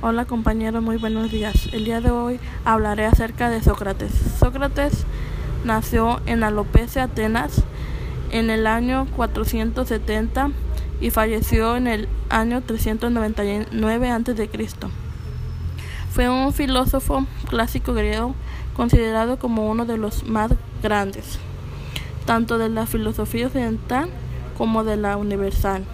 Hola compañeros, muy buenos días. El día de hoy hablaré acerca de Sócrates. Sócrates nació en Alopecia, Atenas, en el año 470 y falleció en el año 399 a.C. Fue un filósofo clásico griego considerado como uno de los más grandes, tanto de la filosofía occidental como de la universal.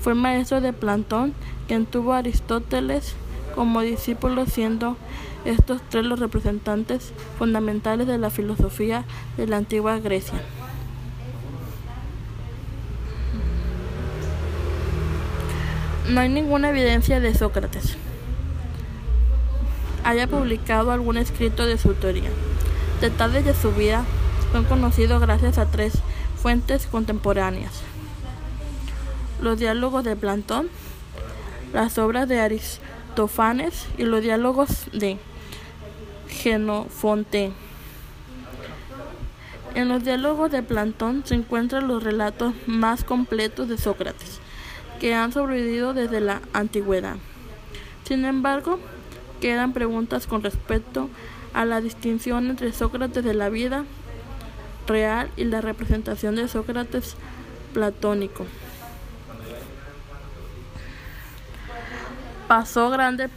Fue maestro de Platón, quien tuvo a Aristóteles como discípulo, siendo estos tres los representantes fundamentales de la filosofía de la antigua Grecia. No hay ninguna evidencia de Sócrates haya publicado algún escrito de su autoría. Detalles de su vida son conocidos gracias a tres fuentes contemporáneas los diálogos de Platón, las obras de Aristófanes y los diálogos de Genofonte. En los diálogos de Platón se encuentran los relatos más completos de Sócrates, que han sobrevivido desde la antigüedad. Sin embargo, quedan preguntas con respecto a la distinción entre Sócrates de la vida real y la representación de Sócrates platónico. Pasó grande,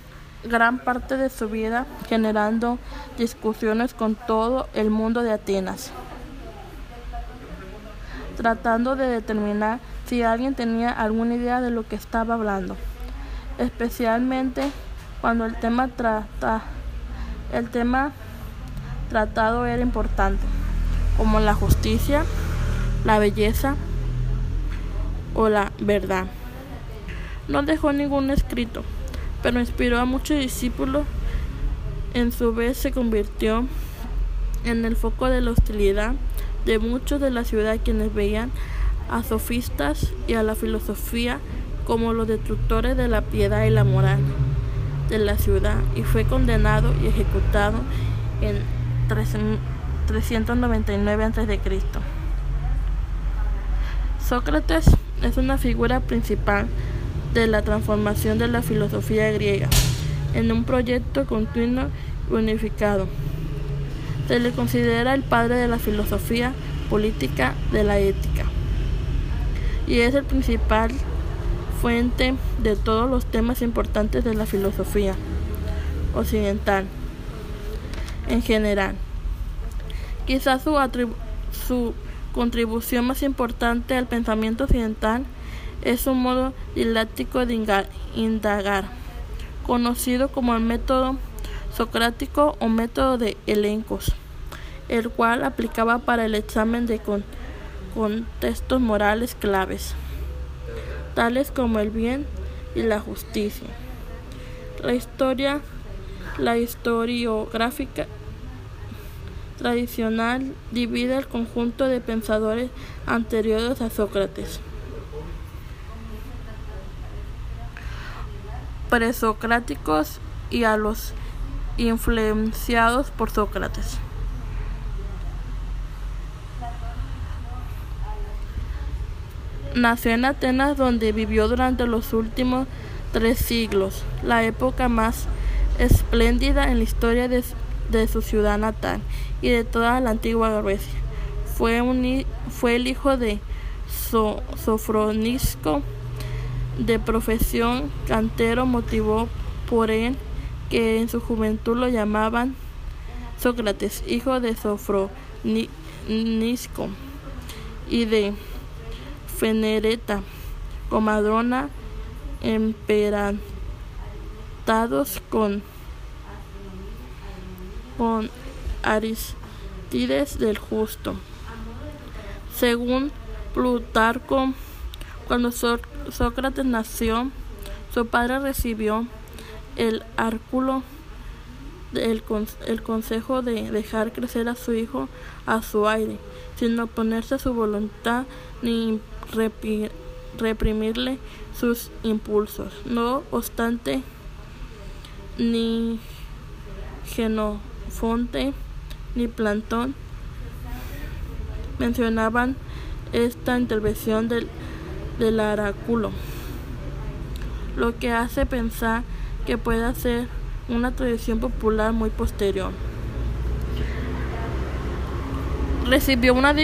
gran parte de su vida generando discusiones con todo el mundo de Atenas, tratando de determinar si alguien tenía alguna idea de lo que estaba hablando, especialmente cuando el tema, trata, el tema tratado era importante, como la justicia, la belleza o la verdad. No dejó ningún escrito pero inspiró a muchos discípulos. En su vez se convirtió en el foco de la hostilidad de muchos de la ciudad quienes veían a sofistas y a la filosofía como los destructores de la piedad y la moral de la ciudad y fue condenado y ejecutado en 399 a.C. Sócrates es una figura principal de la transformación de la filosofía griega en un proyecto continuo y unificado. Se le considera el padre de la filosofía política de la ética y es el principal fuente de todos los temas importantes de la filosofía occidental en general. Quizás su, su contribución más importante al pensamiento occidental es un modo didáctico de indagar, conocido como el método socrático o método de elencos, el cual aplicaba para el examen de contextos morales claves, tales como el bien y la justicia. La historia, la historiográfica tradicional divide el conjunto de pensadores anteriores a Sócrates. Presocráticos y a los influenciados por Sócrates. Nació en Atenas donde vivió durante los últimos tres siglos, la época más espléndida en la historia de, su ciudad natal y de toda la antigua Grecia. Fue, fue el hijo de Sofronisco de profesión cantero motivó por él que en su juventud lo llamaban Sócrates, hijo de Sofronisco y de Fenereta, comadrona emperantados con, con Aristides del Justo. Según Plutarco, cuando Sócrates nació, su padre recibió el árculo el, el consejo de dejar crecer a su hijo a su aire, sin oponerse a su voluntad ni reprimirle sus impulsos. No obstante, ni Genofonte ni Platón mencionaban esta intervención del del oráculo, lo que hace pensar que pueda ser una tradición popular muy posterior. Recibió una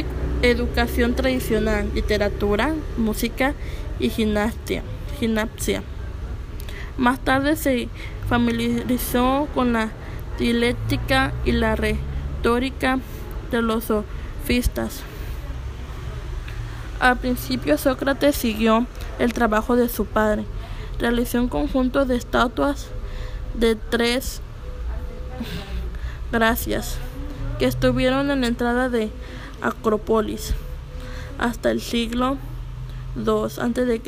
educación tradicional, literatura, música y gimnasia. gimnasia. Más tarde se familiarizó con la dialéctica y la retórica de los sofistas. Al principio Sócrates siguió el trabajo de su padre. Realizó un conjunto de estatuas de tres gracias que estuvieron en la entrada de Acrópolis hasta el siglo II a.C.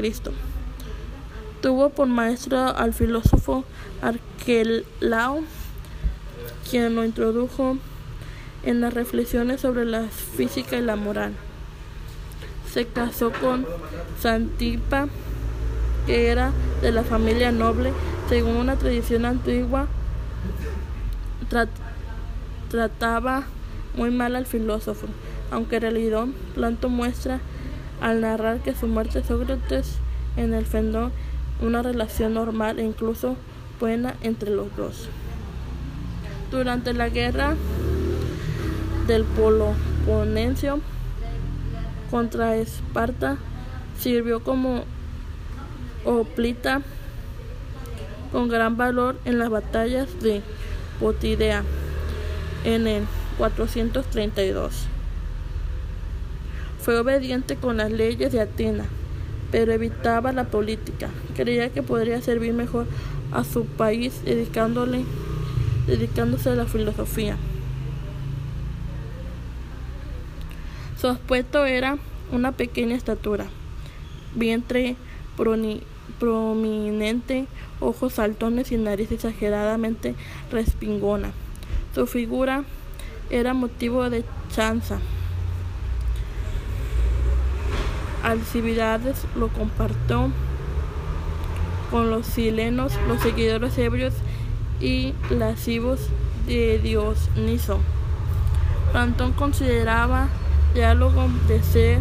Tuvo por maestro al filósofo Arquelao, quien lo introdujo en las reflexiones sobre la física y la moral. Se casó con Santipa, que era de la familia noble, según una tradición antigua. trataba muy mal al filósofo, aunque en realidad Planto muestra al narrar que su muerte Sócrates en el fendón una relación normal e incluso buena entre los dos. Durante la guerra del Peloponencio contra Esparta sirvió como oplita con gran valor en las batallas de Potidea en el 432. Fue obediente con las leyes de Atenas, pero evitaba la política. Creía que podría servir mejor a su país dedicándole, dedicándose a la filosofía. Su aspecto era una pequeña estatura, vientre prominente, ojos saltones y nariz exageradamente respingona. Su figura era motivo de chanza. Alcividades lo compartió con los silenos, los seguidores ebrios y lascivos de Dioniso. Plantón consideraba diálogo de ser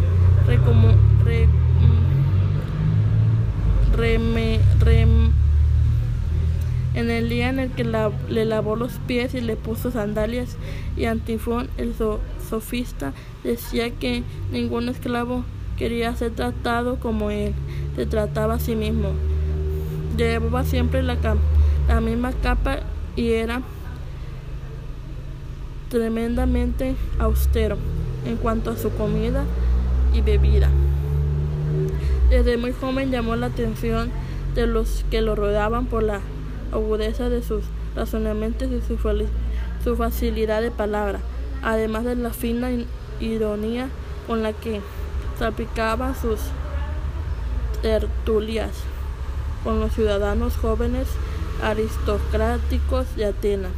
en el día en el que le lavó los pies y le puso sandalias y Antifón, el sofista, decía que ningún esclavo quería ser tratado como él se trataba a sí mismo. Llevaba siempre la, la misma capa y era tremendamente austero en cuanto a su comida y bebida. Desde muy joven llamó la atención de los que lo rodeaban por la agudeza de sus razonamientos y su, facilidad de palabra, además de la fina ironía con la que salpicaba sus tertulias con los ciudadanos jóvenes aristocráticos de Atenas,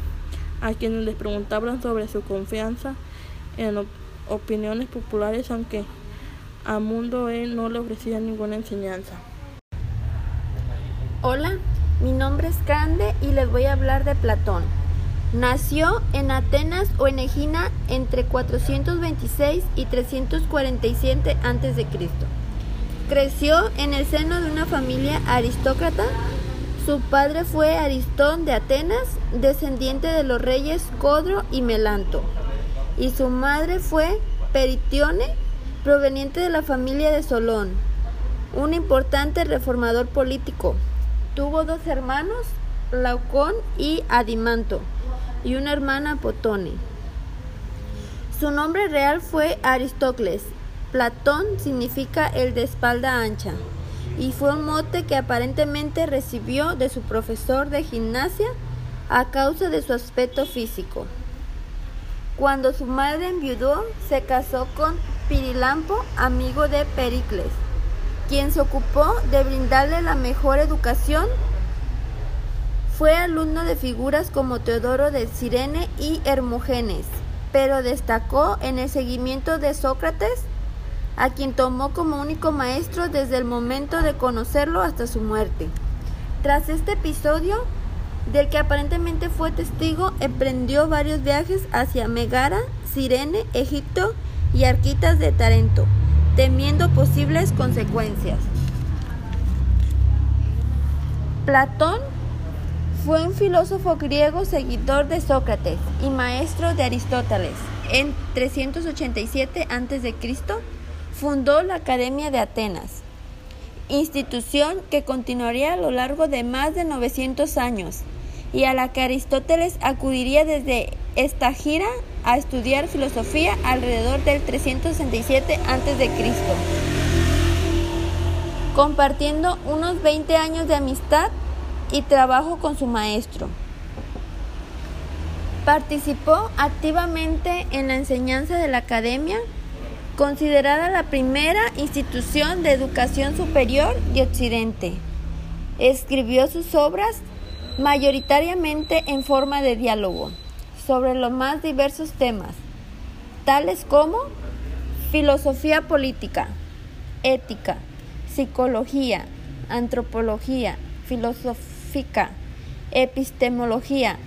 a quienes les preguntaban sobre su confianza en opiniones populares, aunque a Mundo él no le ofrecía ninguna enseñanza. Hola, mi nombre es Cande y les voy a hablar de Platón. Nació en Atenas o en Egina entre 426 y 347 a.C. Creció en el seno de una familia aristócrata. Su padre fue Aristón de Atenas, descendiente de los reyes Codro y Melanto, y su madre fue Peritione, proveniente de la familia de Solón, un importante reformador político. Tuvo dos hermanos, Laucón y Adimanto, y una hermana Potone. Su nombre real fue Aristócles. Platón significa el de espalda ancha, y fue un mote que aparentemente recibió de su profesor de gimnasia a causa de su aspecto físico. Cuando su madre enviudó, se casó con Pirilampo, amigo de Pericles quien se ocupó de brindarle la mejor educación. Fue alumno de figuras como Teodoro de Cirene y Hermógenes, pero destacó en el seguimiento de Sócrates, a quien tomó como único maestro desde el momento de conocerlo hasta su muerte. Tras este episodio, del que aparentemente fue testigo, emprendió varios viajes hacia Megara, Cirene, Egipto y Arquitas de Tarento temiendo posibles consecuencias. Platón Fue un filósofo griego seguidor de Sócrates y maestro de Aristóteles. En 387 a.C. fundó la Academia de Atenas, institución que continuaría a lo largo de más de 900 años y a la que Aristóteles acudiría desde esta gira a estudiar filosofía alrededor del 367 a.C., compartiendo unos 20 años de amistad y trabajo con su maestro. Participó activamente en la enseñanza de la academia, considerada la primera institución de educación superior de Occidente. Escribió sus obras mayoritariamente en forma de diálogo sobre los más diversos temas, tales como filosofía política, ética, psicología, antropología, filosófica, epistemología,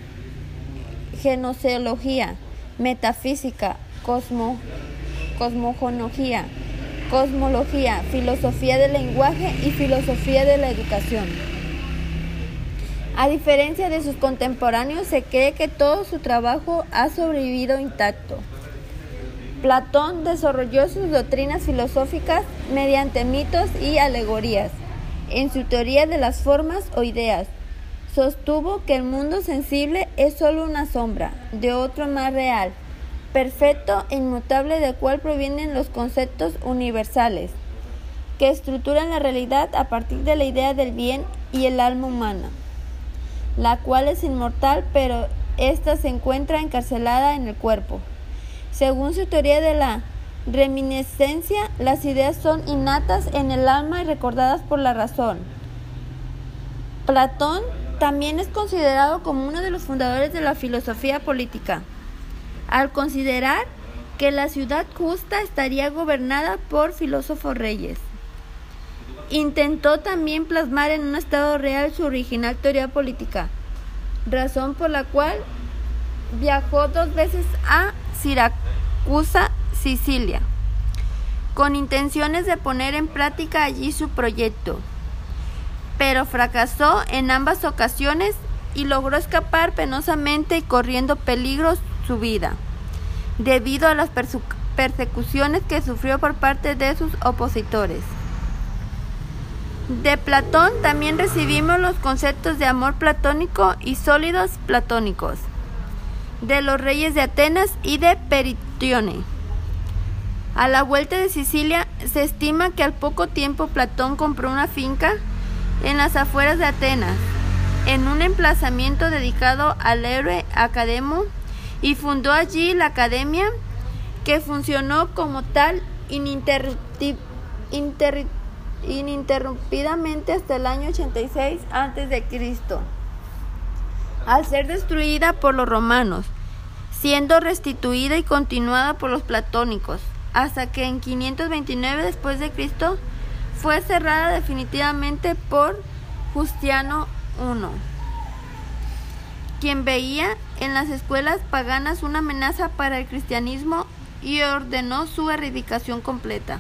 genoseología, metafísica, cosmo, cosmogonología, cosmología, filosofía del lenguaje y filosofía de la educación. A diferencia de sus contemporáneos, se cree que todo su trabajo ha sobrevivido intacto. Platón desarrolló sus doctrinas filosóficas mediante mitos y alegorías. En su teoría de las formas o ideas, sostuvo que el mundo sensible es solo una sombra de otro más real, perfecto e inmutable del cual provienen los conceptos universales, que estructuran la realidad a partir de la idea del bien y el alma humana la cual es inmortal, pero ésta se encuentra encarcelada en el cuerpo. Según su teoría de la reminiscencia, las ideas son innatas en el alma y recordadas por la razón. Platón también es considerado como uno de los fundadores de la filosofía política, al considerar que la ciudad justa estaría gobernada por filósofos reyes. Intentó también plasmar en un estado real su original teoría política, razón por la cual viajó dos veces a Siracusa, Sicilia, con intenciones de poner en práctica allí su proyecto, pero fracasó en ambas ocasiones y logró escapar penosamente y corriendo peligros su vida, debido a las persecuciones que sufrió por parte de sus opositores. De Platón también recibimos los conceptos de amor platónico y sólidos platónicos, de los reyes de Atenas y de Peritione. A la vuelta de Sicilia se estima que al poco tiempo Platón compró una finca en las afueras de Atenas, en un emplazamiento dedicado al héroe Academo, y fundó allí la academia que funcionó como tal ininterrumpidamente hasta el año 86 a.C., al ser destruida por los romanos, siendo restituida y continuada por los platónicos, hasta que en 529 después de Cristo fue cerrada definitivamente por Justiano I, quien veía en las escuelas paganas una amenaza para el cristianismo y ordenó su erradicación completa.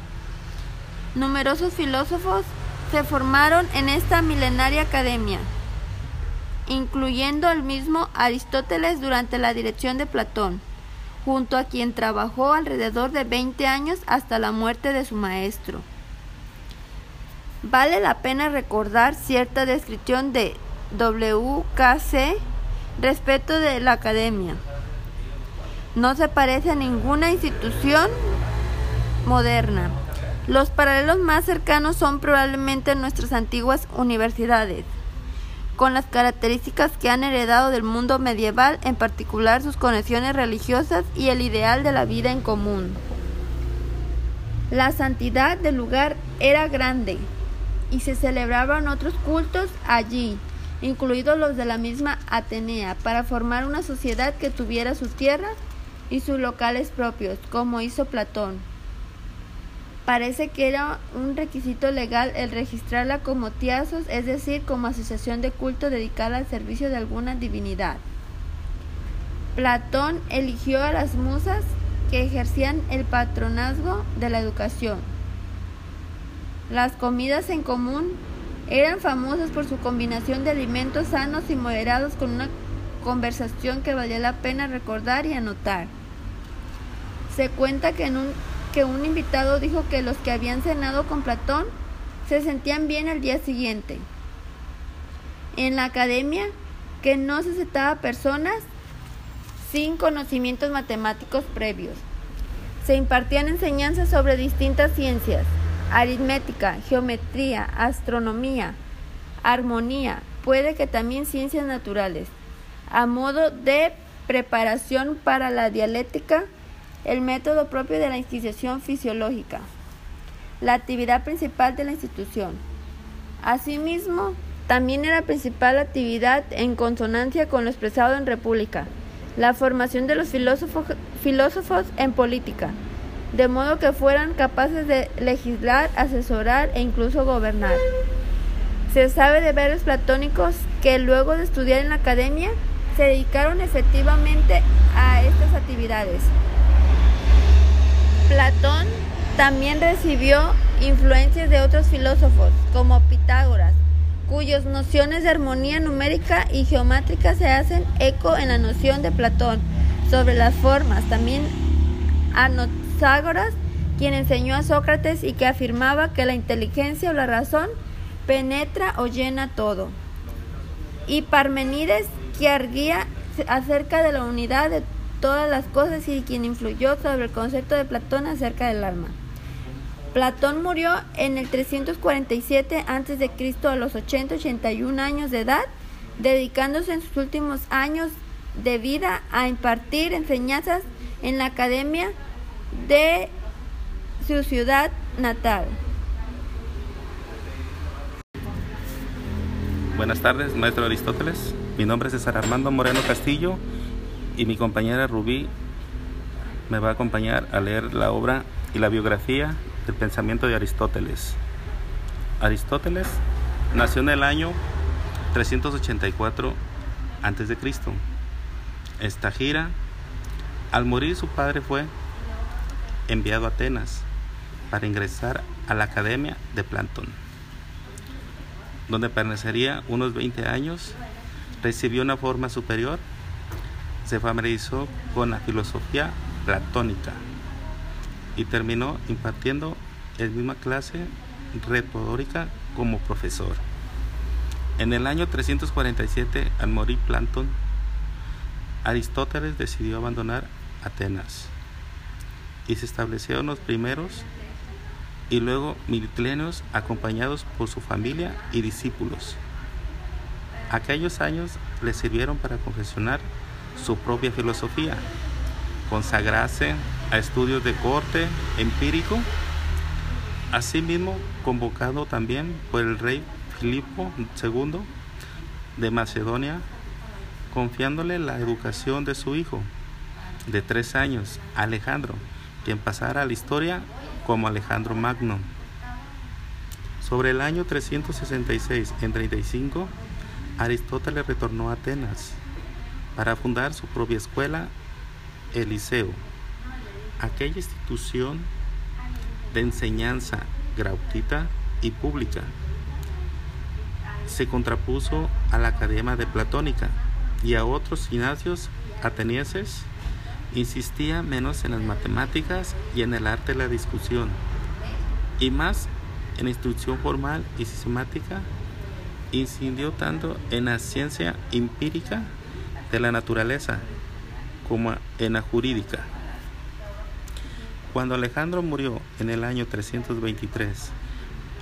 Numerosos filósofos se formaron en esta milenaria academia, incluyendo el mismo Aristóteles durante la dirección de Platón, junto a quien trabajó alrededor de 20 años hasta la muerte de su maestro. Vale la pena recordar cierta descripción de WKC respecto de la academia. No se parece a ninguna institución moderna. Los paralelos más cercanos son probablemente nuestras antiguas universidades, con las características que han heredado del mundo medieval, en particular sus conexiones religiosas y el ideal de la vida en común. La santidad del lugar era grande y se celebraban otros cultos allí, incluidos los de la misma Atenea, para formar una sociedad que tuviera sus tierras y sus locales propios, como hizo Platón. Parece que era un requisito legal el registrarla como tiasos, es decir, como asociación de culto dedicada al servicio de alguna divinidad. Platón eligió a las musas que ejercían el patronazgo de la educación. Las comidas en común Eran famosos por su combinación de alimentos sanos y moderados con una conversación que valía la pena recordar y anotar. Se cuenta que, un, que un invitado dijo que los que habían cenado con Platón se sentían bien al día siguiente. En la academia, que no se aceptaba personas sin conocimientos matemáticos previos. Se impartían enseñanzas sobre distintas ciencias, aritmética, geometría, astronomía, armonía, puede que también ciencias naturales, a modo de preparación para la dialéctica, el método propio de la institución fisiológica, la actividad principal de la institución. Asimismo, también era principal actividad en consonancia con lo expresado en República, la formación de los filósofos, filósofos en política, de modo que fueran capaces de legislar, asesorar e incluso gobernar. Se sabe de varios platónicos que luego de estudiar en la academia se dedicaron efectivamente a estas actividades. Platón también recibió influencias de otros filósofos, como Pitágoras, cuyas nociones de armonía numérica y geométrica se hacen eco en la noción de Platón sobre las formas. También Anaxágoras, quien enseñó a Sócrates y que afirmaba que la inteligencia o la razón penetra o llena todo. Y Parmenides, que arguía acerca de la unidad de todas las cosas y quien influyó sobre el concepto de Platón acerca del alma. Platón murió en el 347 a.C. a los 80-81 años de edad, dedicándose en sus últimos años de vida a impartir enseñanzas en la academia de su ciudad natal. Buenas tardes, maestro Aristóteles. Mi nombre es César Armando Moreno Castillo y mi compañera Rubí me va a acompañar a leer la obra y la biografía del pensamiento de Aristóteles. Aristóteles nació en el año 384 a.C. Esta gira, al morir su padre fue enviado a Atenas para ingresar a la Academia de Platón, donde permanecería unos 20 años, recibió una forma superior, se familiarizó con la filosofía platónica y terminó impartiendo la misma clase retórica como profesor. En el año 347, al morir Platón, Aristóteles decidió abandonar Atenas y se establecieron los primeros y luego militlenios acompañados por su familia y discípulos. Aquellos años le sirvieron para confesionar su propia filosofía, consagrarse a estudios de corte empírico, asimismo convocado también por el rey Filipo II de Macedonia, confiándole la educación de su hijo de tres años, Alejandro, quien pasara a la historia como Alejandro Magno. Sobre el año 366 en 35, Aristóteles retornó a Atenas para fundar su propia escuela, el Liceo, aquella institución de enseñanza gratuita y pública. Se contrapuso a la Academia de Platónica y a otros gimnasios atenienses insistía menos en las matemáticas y en el arte de la discusión, y más en instrucción formal y sistemática, incidió tanto en la ciencia empírica de la naturaleza como en la jurídica. Cuando Alejandro murió en el año 323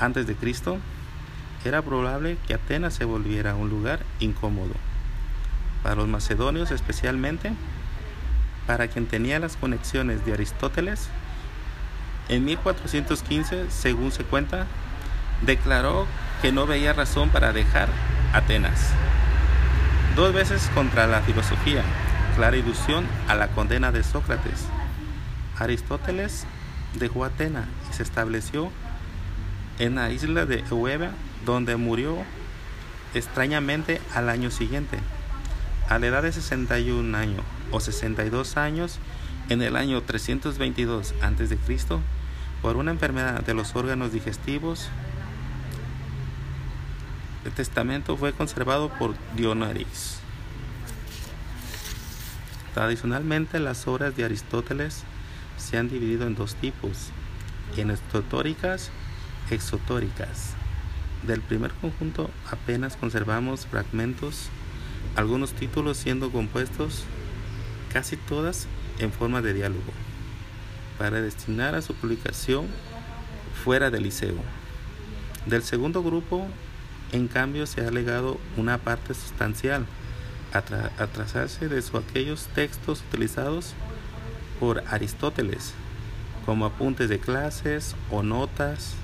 a.C., era probable que Atenas se volviera un lugar incómodo. Para los macedonios especialmente, para quien tenía las conexiones de Aristóteles, en 1415, según se cuenta, declaró que no veía razón para dejar Atenas. Dos veces contra la filosofía, clara ilusión a la condena de Sócrates. Aristóteles dejó Atenas y se estableció en la isla de Eubea, donde murió extrañamente al año siguiente, a la edad de 61 años o 62 años en el año 322 a.C. por una enfermedad de los órganos digestivos El testamento fue conservado por Dionaris. Tradicionalmente las obras de Aristóteles se han dividido en dos tipos, esotóricas y exotóricas. Del primer conjunto apenas conservamos fragmentos, algunos títulos siendo compuestos casi todas en forma de diálogo, para destinar a su publicación fuera del liceo. Del segundo grupo, en cambio, se ha legado una parte sustancial, a, trazarse de su, aquellos textos utilizados por Aristóteles, como apuntes de clases o notas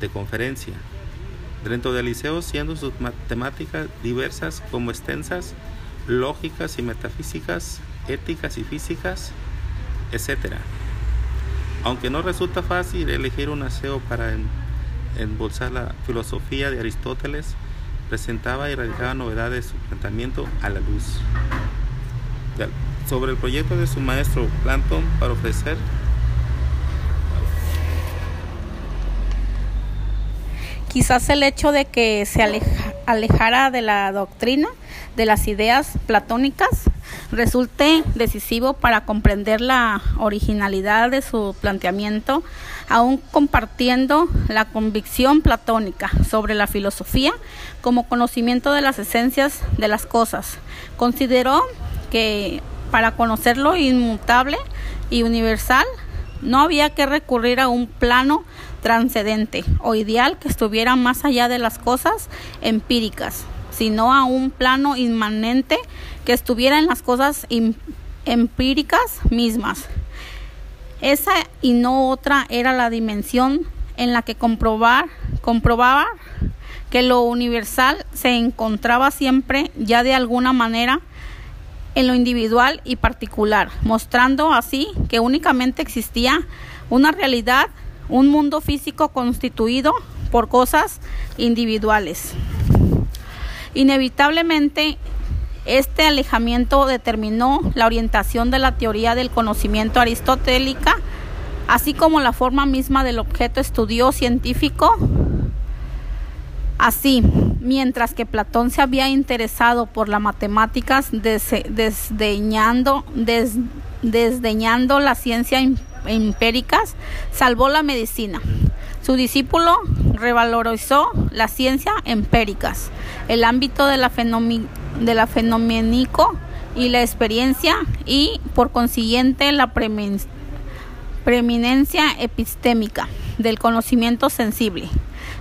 de conferencia. Dentro del liceo, siendo sus matemáticas diversas como extensas, lógicas y metafísicas, éticas y físicas, etc. Aunque no resulta fácil elegir un aseo para embolsar la filosofía de Aristóteles, presentaba y radicaba novedades de su planteamiento a la luz. Sobre el proyecto de su maestro Planton para ofrecer quizás el hecho de que se alejara de la doctrina, de las ideas platónicas, resulte decisivo para comprender la originalidad de su planteamiento, aún compartiendo la convicción platónica sobre la filosofía como conocimiento de las esencias de las cosas. Consideró que para conocer lo inmutable y universal no había que recurrir a un plano transcendente o ideal que estuviera más allá de las cosas empíricas, sino a un plano inmanente que estuviera en las cosas empíricas mismas. Esa y no otra era la dimensión en la que comprobar, comprobaba que lo universal se encontraba siempre ya de alguna manera en lo individual y particular, mostrando así que únicamente existía una realidad, un mundo físico constituido por cosas individuales. Inevitablemente, este alejamiento determinó la orientación de la teoría del conocimiento aristotélica, así como la forma misma del objeto estudio científico. Así, mientras que Platón se había interesado por las matemáticas desdeñando, desdeñando la ciencia empíricas, salvó la medicina. Su discípulo revalorizó la ciencia empíricas, el ámbito de la, de la fenoménico y la experiencia y por consiguiente la preeminencia epistémica del conocimiento sensible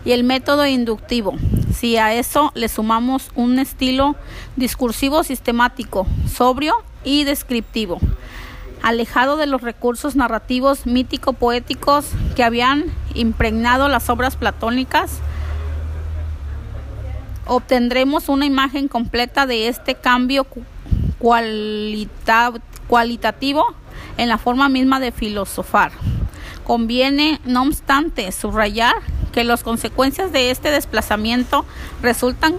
y el método inductivo. Si a eso le sumamos un estilo discursivo sistemático, sobrio y descriptivo, alejado de los recursos narrativos mítico-poéticos que habían impregnado las obras platónicas, obtendremos una imagen completa de este cambio cualitativo en la forma misma de filosofar. Conviene, no obstante, subrayar que las consecuencias de este desplazamiento resultan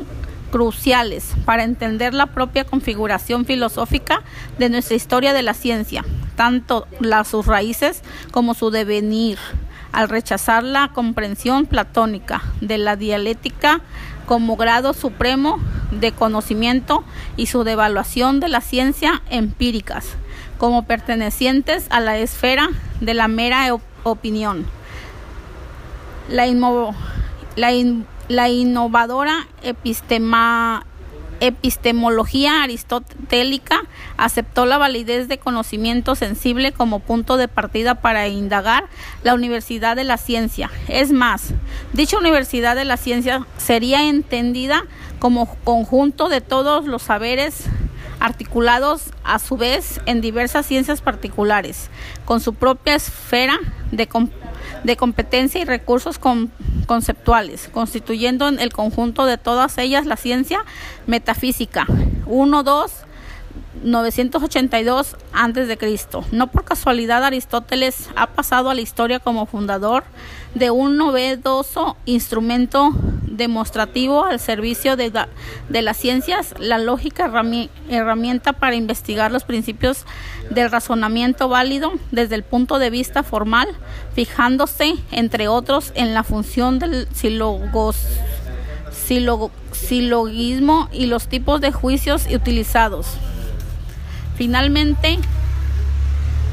cruciales para entender la propia configuración filosófica de nuestra historia de la ciencia, tanto las sus raíces como su devenir, al rechazar la comprensión platónica de la dialéctica como grado supremo de conocimiento y su devaluación de la ciencia empíricas como pertenecientes a la esfera de la mera opinión. La, la la innovadora epistemología aristotélica aceptó la validez de conocimiento sensible como punto de partida para indagar la Universidad de la Ciencia. Es más, dicha Universidad de la Ciencia sería entendida como conjunto de todos los saberes articulados a su vez en diversas ciencias particulares, con su propia esfera de, de competencia y recursos conceptuales, constituyendo en el conjunto de todas ellas la ciencia metafísica. 1, 2, 982 a.C. No por casualidad Aristóteles ha pasado a la historia como fundador de un novedoso instrumento demostrativo al servicio de, de las ciencias, la lógica herramienta para investigar los principios del razonamiento válido desde el punto de vista formal, fijándose, entre otros, en la función del silogismo y los tipos de juicios utilizados. Finalmente,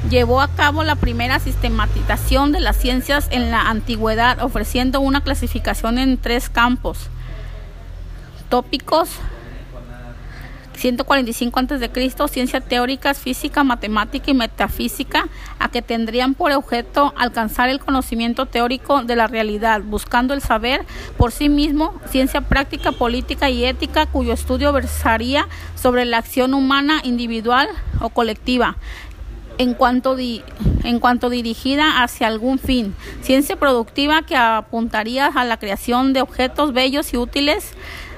llevó a cabo la primera sistematización de las ciencias en la antigüedad, ofreciendo una clasificación en tres campos. Tópicos, 145 a.C., ciencia teóricas, física, matemática y metafísica, a que tendrían por objeto alcanzar el conocimiento teórico de la realidad, buscando el saber por sí mismo, ciencia práctica, política y ética, cuyo estudio versaría sobre la acción humana individual o colectiva. En cuanto, en cuanto dirigida hacia algún fin, ciencia productiva que apuntaría a la creación de objetos bellos y útiles,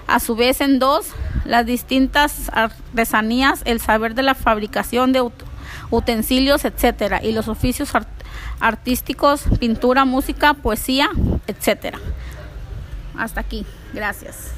a su vez en dos, las distintas artesanías, el saber de la fabricación de utensilios, etcétera, y los oficios artísticos, pintura, música, poesía, etcétera. Hasta aquí. Gracias.